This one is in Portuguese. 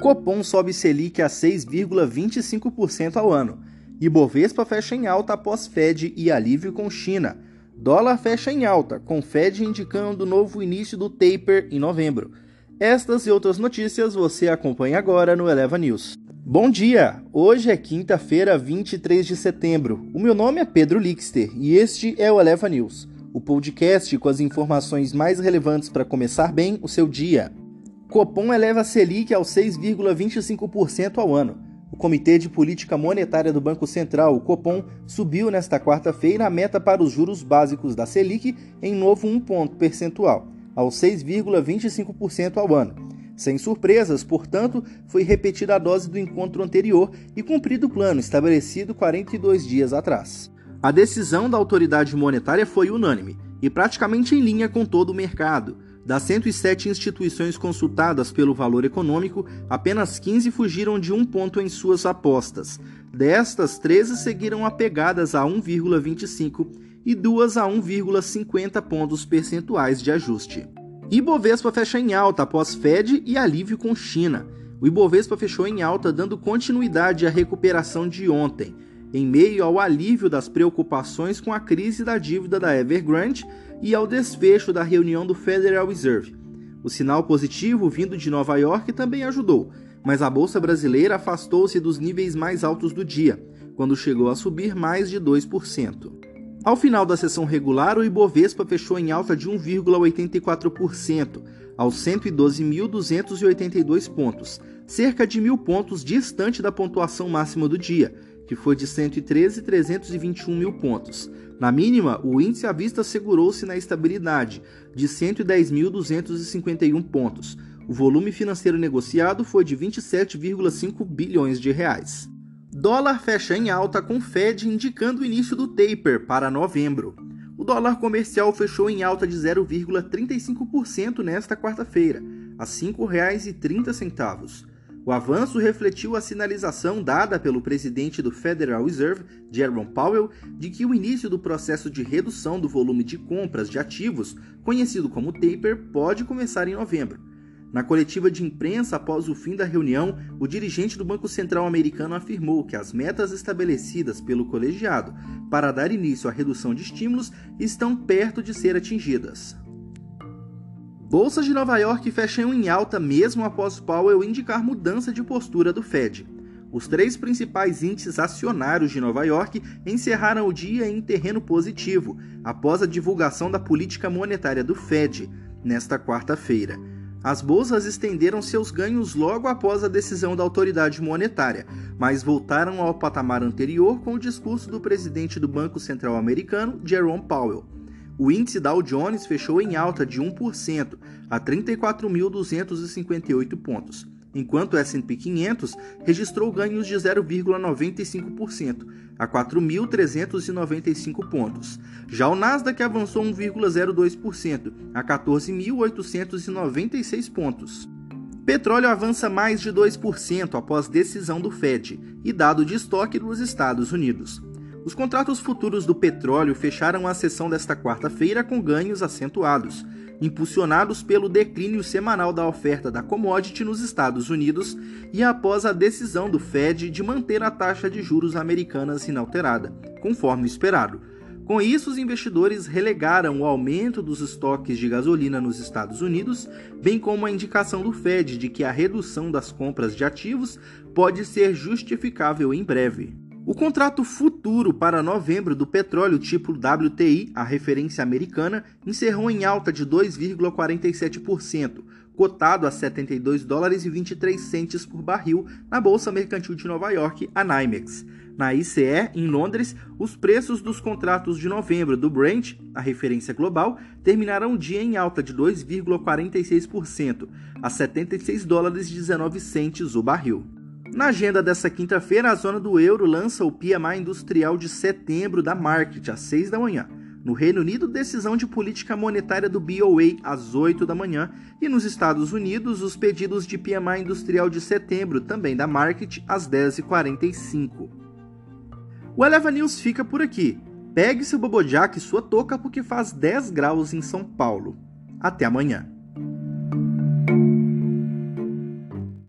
Copom sobe Selic a 6,25% ao ano. Ibovespa fecha em alta após Fed e alívio com China. Dólar fecha em alta, com Fed indicando novo início do taper em novembro. Estas e outras notícias você acompanha agora no Eleva News. Bom dia! Hoje é quinta-feira, 23 de setembro. O meu nome é Pedro Lixter e este é o Eleva News, o podcast com as informações mais relevantes para começar bem o seu dia. Copom eleva a Selic aos 6,25% ao ano. O Comitê de Política Monetária do Banco Central, o Copom, subiu nesta quarta-feira a meta para os juros básicos da Selic em novo um ponto percentual, aos 6,25% ao ano. Sem surpresas, portanto, foi repetida a dose do encontro anterior e cumprido o plano estabelecido 42 dias atrás. A decisão da autoridade monetária foi unânime e praticamente em linha com todo o mercado. Das 107 instituições consultadas pelo valor econômico, apenas 15 fugiram de um ponto em suas apostas. Destas, 13 seguiram apegadas a 1,25 e duas a 1,50 pontos percentuais de ajuste. Ibovespa fecha em alta após Fed e alívio com China. O Ibovespa fechou em alta, dando continuidade à recuperação de ontem em meio ao alívio das preocupações com a crise da dívida da Evergrande e ao desfecho da reunião do Federal Reserve. O sinal positivo vindo de Nova York também ajudou, mas a bolsa brasileira afastou-se dos níveis mais altos do dia, quando chegou a subir mais de 2%. Ao final da sessão regular, o Ibovespa fechou em alta de 1,84%, aos 112.282 pontos, cerca de mil pontos distante da pontuação máxima do dia, que foi de 113.321 mil pontos. Na mínima, o índice à vista segurou-se na estabilidade, de 110.251 pontos. O volume financeiro negociado foi de 27,5 bilhões de reais. Dólar fecha em alta com Fed indicando o início do taper para novembro. O dólar comercial fechou em alta de 0,35% nesta quarta-feira, a R$ 5,30. O avanço refletiu a sinalização dada pelo presidente do Federal Reserve, Jerome Powell, de que o início do processo de redução do volume de compras de ativos, conhecido como taper, pode começar em novembro. Na coletiva de imprensa após o fim da reunião, o dirigente do Banco Central americano afirmou que as metas estabelecidas pelo colegiado para dar início à redução de estímulos estão perto de ser atingidas. Bolsas de Nova York fecham em alta mesmo após Powell indicar mudança de postura do Fed. Os três principais índices acionários de Nova York encerraram o dia em terreno positivo, após a divulgação da política monetária do Fed, nesta quarta-feira. As bolsas estenderam seus ganhos logo após a decisão da autoridade monetária, mas voltaram ao patamar anterior com o discurso do presidente do Banco Central americano, Jerome Powell. O índice Dow Jones fechou em alta de 1% a 34.258 pontos, enquanto o S&P 500 registrou ganhos de 0,95% a 4.395 pontos. Já o Nasdaq avançou 1,02% a 14.896 pontos. Petróleo avança mais de 2% após decisão do Fed e dado de estoque dos Estados Unidos. Os contratos futuros do petróleo fecharam a sessão desta quarta-feira com ganhos acentuados, impulsionados pelo declínio semanal da oferta da commodity nos Estados Unidos e após a decisão do Fed de manter a taxa de juros americanas inalterada, conforme esperado. Com isso, os investidores relegaram o aumento dos estoques de gasolina nos Estados Unidos, bem como a indicação do Fed de que a redução das compras de ativos pode ser justificável em breve. O contrato futuro para novembro do petróleo tipo WTI, a referência americana, encerrou em alta de 2,47%, cotado a 72 dólares e 23 centes por barril na Bolsa Mercantil de Nova York, a NYMEX. Na ICE, em Londres, os preços dos contratos de novembro do Brent, a referência global, terminaram o dia em alta de 2,46%, a 76 dólares e 19 centes o barril. Na agenda dessa quinta-feira, a zona do euro lança o PMI industrial de setembro da Market às 6 da manhã. No Reino Unido, decisão de política monetária do BOA às 8 da manhã. E nos Estados Unidos, os pedidos de PMI industrial de setembro, também da Market, às 10h45. O Eleva News fica por aqui. Pegue seu bobojac e sua touca porque faz 10 graus em São Paulo. Até amanhã.